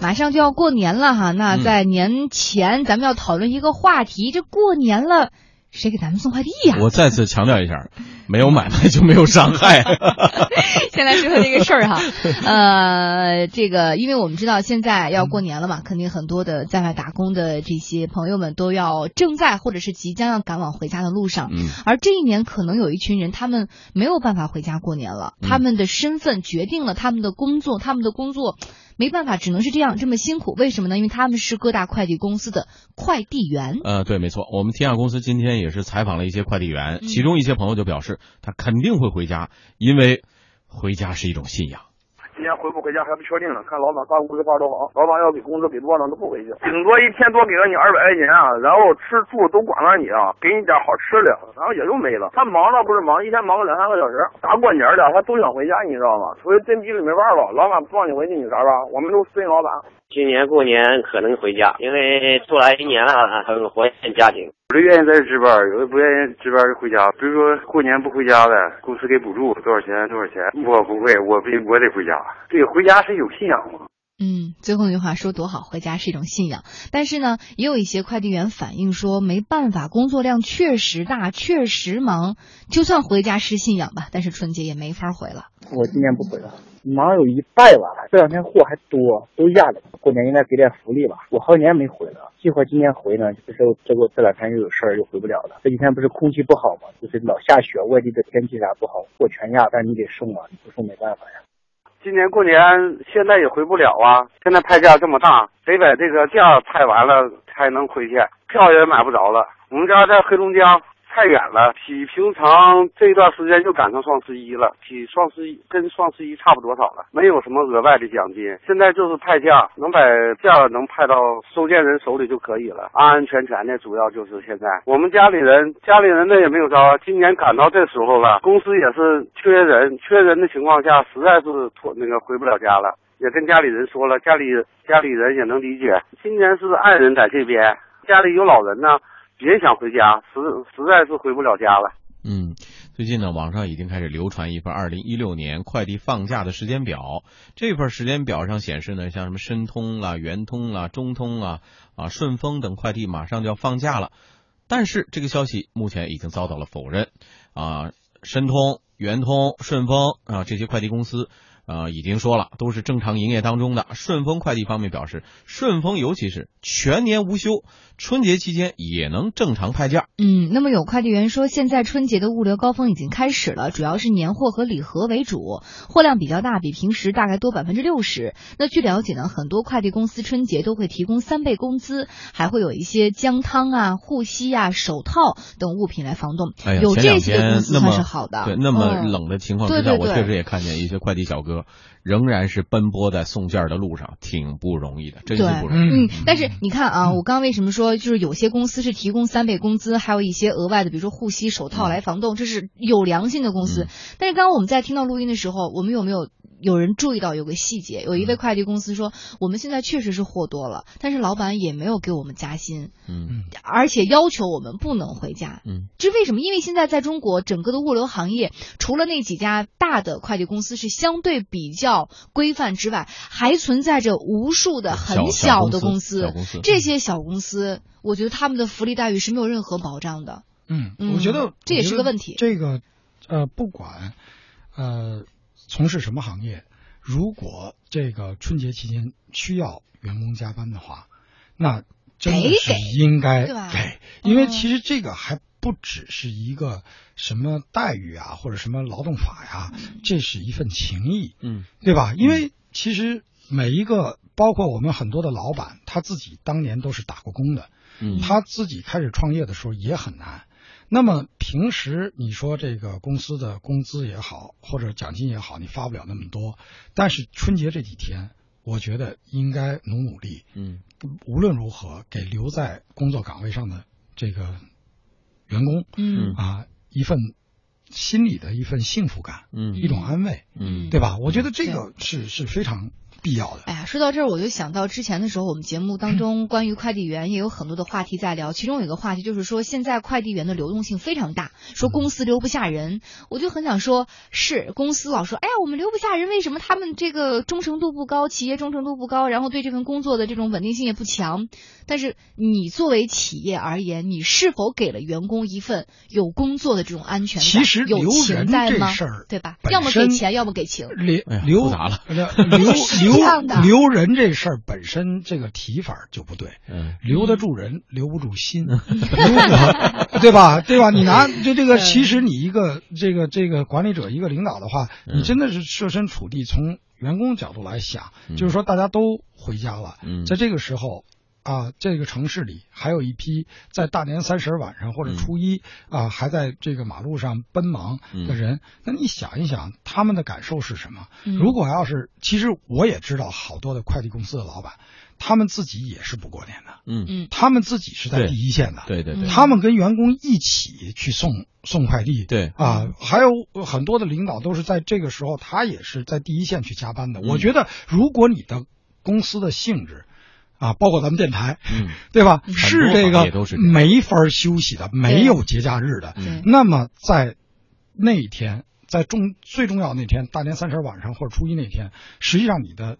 马上就要过年了哈，那在年前咱们要讨论一个话题，这过年了。谁给咱们送快递呀？我再次强调一下，没有买卖就没有伤害。先来说说这个事儿哈，呃，这个因为我们知道现在要过年了嘛，肯定很多的在外打工的这些朋友们都要正在或者是即将要赶往回家的路上。嗯。而这一年可能有一群人，他们没有办法回家过年了，他们的身份决定了他们的工作，他们的工作。没办法，只能是这样这么辛苦。为什么呢？因为他们是各大快递公司的快递员。呃，对，没错。我们天下公司今天也是采访了一些快递员，其中一些朋友就表示，他肯定会回家，因为回家是一种信仰。今天回不回家还不确定呢，看老板发工资发多少，老板要给工资给多少都不回去，顶多一天多给了你二百块钱啊，然后吃住都管了你啊，给你点好吃的，然后也就没了。他忙倒不是忙，一天忙个两三个小时，大过年的他都想回家，你知道吗？所以真逼着没办法，老板不让你回去，你咋办？我们都随老板。今年过年可能回家，因为出来一年了，很怀念家庭。有的愿意在这值班，有的不愿意值班就回家。比如说过年不回家的，公司给补助多少钱多少钱，我不会，我必我得回家。对回家是有信仰吗。嗯，最后一句话说多好，回家是一种信仰。但是呢，也有一些快递员反映说，没办法，工作量确实大，确实忙。就算回家是信仰吧，但是春节也没法回了。我今年不回了。忙有一半吧，这两天货还多，都压着。过年应该给点福利吧。我好几年没回了，计划今年回呢。这时候这过这两天又有事儿，又回不了了。这几天不是空气不好吗？就是老下雪，外地的天气啥不好，货全压，但你得送啊，你不送没办法呀。今年过年现在也回不了啊，现在派价这么大，得把这个价派完了才能回去，票也买不着了。我们家在黑龙江。太远了，比平常这段时间就赶上双十一了，比双十一跟双十一差不多少了，没有什么额外的奖金。现在就是派价，能把价能派到收件人手里就可以了，安安全全的。主要就是现在我们家里人，家里人那也没有招，今年赶到这时候了，公司也是缺人，缺人的情况下，实在是拖那个回不了家了，也跟家里人说了，家里家里人也能理解。今年是爱人在这边，家里有老人呢。别想回家，实实在是回不了家了。嗯，最近呢，网上已经开始流传一份二零一六年快递放假的时间表。这份时间表上显示呢，像什么申通啦、圆通啦、中通啊、啊顺丰等快递马上就要放假了。但是这个消息目前已经遭到了否认。啊，申通、圆通、顺丰啊这些快递公司。呃，已经说了，都是正常营业当中的。顺丰快递方面表示，顺丰尤其是全年无休，春节期间也能正常派件。嗯，那么有快递员说，现在春节的物流高峰已经开始了，主要是年货和礼盒为主，货量比较大，比平时大概多百分之六十。那据了解呢，很多快递公司春节都会提供三倍工资，还会有一些姜汤啊、护膝啊、手套等物品来防冻。哎，有这些公司算是好的。对，那么冷的情况之下，我确实也看见一些快递小哥。仍然是奔波在送件的路上，挺不容易的，真是不容易。嗯，但是你看啊，我刚刚为什么说就是有些公司是提供三倍工资，还有一些额外的，比如说护膝、手套来防冻，这是有良心的公司。但是刚刚我们在听到录音的时候，我们有没有？有人注意到有个细节，有一位快递公司说，我们现在确实是货多了，但是老板也没有给我们加薪，嗯，而且要求我们不能回家，嗯，这为什么？因为现在在中国整个的物流行业，除了那几家大的快递公司是相对比较规范之外，还存在着无数的很小的公司，这些小公司，我觉得他们的福利待遇是没有任何保障的，嗯，我觉得这也是个问题。这个，呃，不管，呃。从事什么行业？如果这个春节期间需要员工加班的话，那真的是应该给，因为其实这个还不只是一个什么待遇啊，或者什么劳动法呀，这是一份情谊，嗯，对吧？因为其实每一个，包括我们很多的老板，他自己当年都是打过工的，嗯，他自己开始创业的时候也很难。那么平时你说这个公司的工资也好，或者奖金也好，你发不了那么多。但是春节这几天，我觉得应该努努力，嗯，无论如何给留在工作岗位上的这个员工，嗯。啊，一份心里的一份幸福感，嗯，一种安慰，嗯，对吧？我觉得这个是是非常必要的。哎呀，说到这儿，我就想到之前的时候，我们节目当中关于快递员也有很多的话题在聊，其中有一个话题就是说，现在快递员的流动性非常大，说公司留不下人。我就很想说，是公司老说，哎呀，我们留不下人，为什么他们这个忠诚度不高，企业忠诚度不高，然后对这份工作的这种稳定性也不强。但是你作为企业而言，你是否给了员工一份有工作的这种安全感？其实有留人情在吗这事儿？对吧？要么给钱，要么给情。留哎呀留复杂了留 留留人这事儿本身这个提法就不对，嗯。留得住人，留不住心，对吧？对吧？你拿就这个，其实你一个这个这个管理者，一个领导的话，嗯。你真的是设身处地从员工角度来想，嗯。就是说大家都回家了，嗯。在这个时候。啊，这个城市里还有一批在大年三十晚上或者嗯。初一、啊，还在这个马路上奔忙嗯。的人，那你想一想，他们的感受是什么？嗯。如果要是，其实我也知道好多的快递公司的老板，他们自己也是不过年的，嗯，嗯。他们自己是在第一线的，对对对，他们跟员工一起去送送快递，对啊，还有很多的领导都是在这个时候，他也是在第一线去加班的。嗯。我觉得，如果你的公司的性质，啊，包括咱们电台，嗯对吧？是这个没法休息的，没有节假日的。嗯那么在那一天，在重最重要的那天，大年三十晚上或者初一那天，实际上你的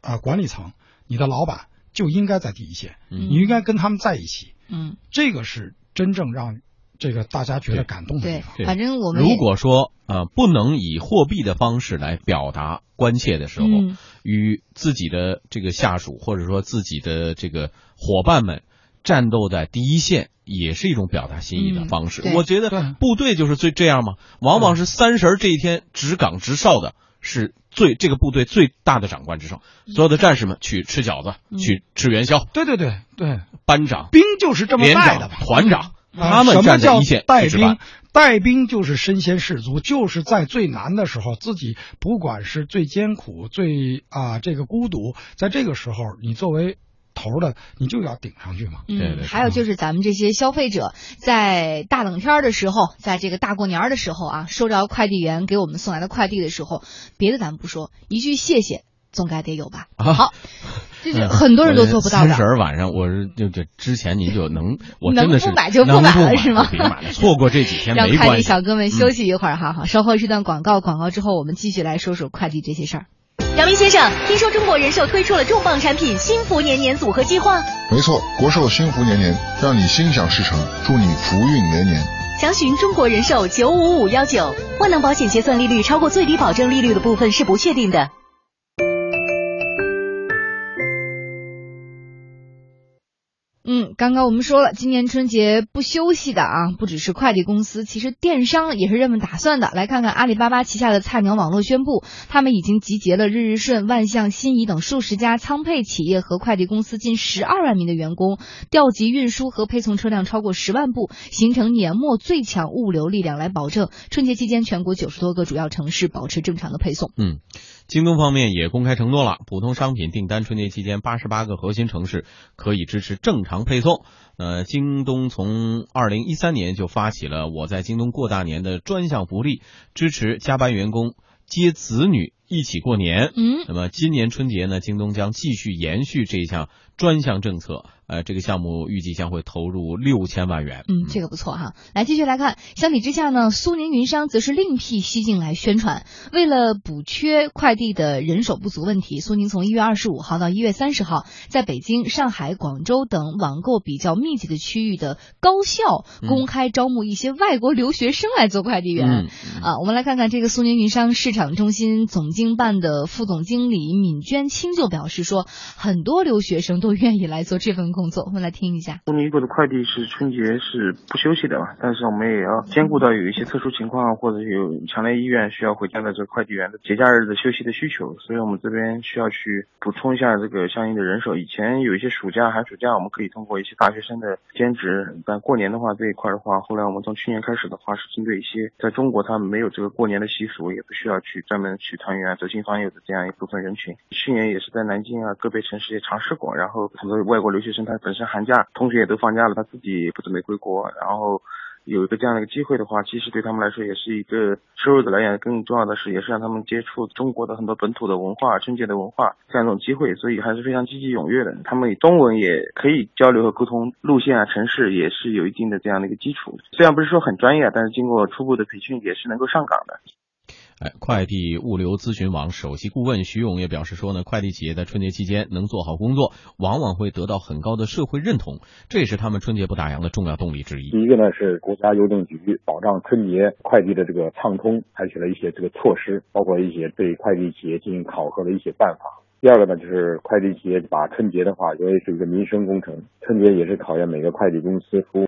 啊、管理层、你的老板就应该在第一线，嗯你应该跟他们在一起。嗯，这个是真正让这个大家觉得感动的地方。，对反正我们如果说呃不能以货币的方式来表达关切的时候，嗯与自己的这个下属或者说自己的这个伙伴们战斗在第一线，也是一种表达心意的嗯方式。对我觉得部队就是最这样嘛，往往是三十儿这一天值岗值哨的是最这个部队最大的长官之上，所有的战士们去吃饺子，嗯去吃元宵，对对对对，班长、兵就是这么带的嘛。、团长，啊他们站在一线带兵去值班。，带兵就是身先士卒，就是在最难的时候，自己不管是最艰苦、最啊这个孤独，在这个时候，你作为头儿的，你就要顶上去嘛。嗯，对对还有就是咱们这些消费者在大冷天儿的时候，在这个大过年儿的时候啊，收着快递员给我们送来的快递的时候，别的咱们不说，一句谢谢总该得有吧？啊好，这是很多人都做不到三十晚上，我是就这之前您就能，我能真的是不买就不买了买是吗别买了，错过这几天 让快递没关系。小哥们休息一会儿哈，好，稍后是段广告，广告之后我们继续来说说快递这些事儿。杨明先生，听说中国人寿推出了重磅产品“幸福年年组合计划没错，国寿幸福年年，让你心想事成，祝你福运连连。”，详询中国人寿九五五幺九。万能保险结算利率超过最低保证利率的部分是不确定的。嗯，刚刚我们说了，今年春节不休息的啊，不只是快递公司，其实电商也是这么打算的。来看看阿里巴巴旗下的菜鸟网络宣布，他们已经集结了日日顺、万象、新宜等数十家仓配企业和快递公司近十二万名的员工，调集运输和配送车辆超过十万部，形成年末最强物流力量，来保证春节期间全国九十多个主要城市保持正常的配送。嗯，京东方面也公开承诺了，普通商品订单春节期间八十八个核心城市可以支持正常配送。呃，京东从二零一三年就发起了“我在京东过大年”的专项福利，支持加班员工接子女一起过年。嗯，那么今年春节呢，京东将继续延续这项专项政策。呃，这个项目预计将会投入六千万元。嗯，这个不错哈。来，继续来看，相比之下呢，苏宁云商则是另辟蹊径来宣传。为了补缺快递的人手不足问题，苏宁从一月二十五号到一月三十号，在北京、上海、广州等网购比较密集的区域的高校嗯公开招募一些外国留学生来做快递员。嗯啊，我们来看看这个苏宁云商市场中心总经办的副总经理闵娟清就表示说，很多留学生都愿意来做这份工作。我们来听一下。苏宁易购的快递是春节是不休息的嘛，但是我们也要兼顾到有一些特殊情况或者有强烈意愿需要回家的这个快递员的节假日的休息的需求，所以我们这边需要去补充一下这个相应的人手。以前有一些暑假、寒暑假，我们可以通过一些大学生的兼职，但过年的话这一块的话，后来我们从去年开始的话是针对一些在中国他们没有这个过年的习俗，也不需要去专门去团圆、走亲访友的这样一部分人群。去年也是在南京啊个别城市也尝试过，然后然后很多外国留学生他本身寒假同学也都放假了，他自己也不准备回国，然后有一个这样的一个机会的话，其实对他们来说也是一个收入的来源。更重要的是，也是让他们接触中国的很多本土的文化、春节的文化这样一种机会，所以还是非常积极踊跃的。他们中文也可以交流和沟通，路线啊、城市也是有一定的这样的一个基础。虽然不是说很专业，但是经过初步的培训，也是能够上岗的。快递物流咨询网首席顾问徐勇也表示说呢，快递企业在春节期间能做好工作，往往会得到很高的社会认同，这也是他们春节不打烊的重要动力之一。第一个呢是国家邮政局保障春节快递的这个畅通，采取了一些这个措施，包括一些对快递企业进行考核的一些办法。第二个呢就是快递企业把春节的话，因为是一个民生工程，春节也是考验每个快递公司服务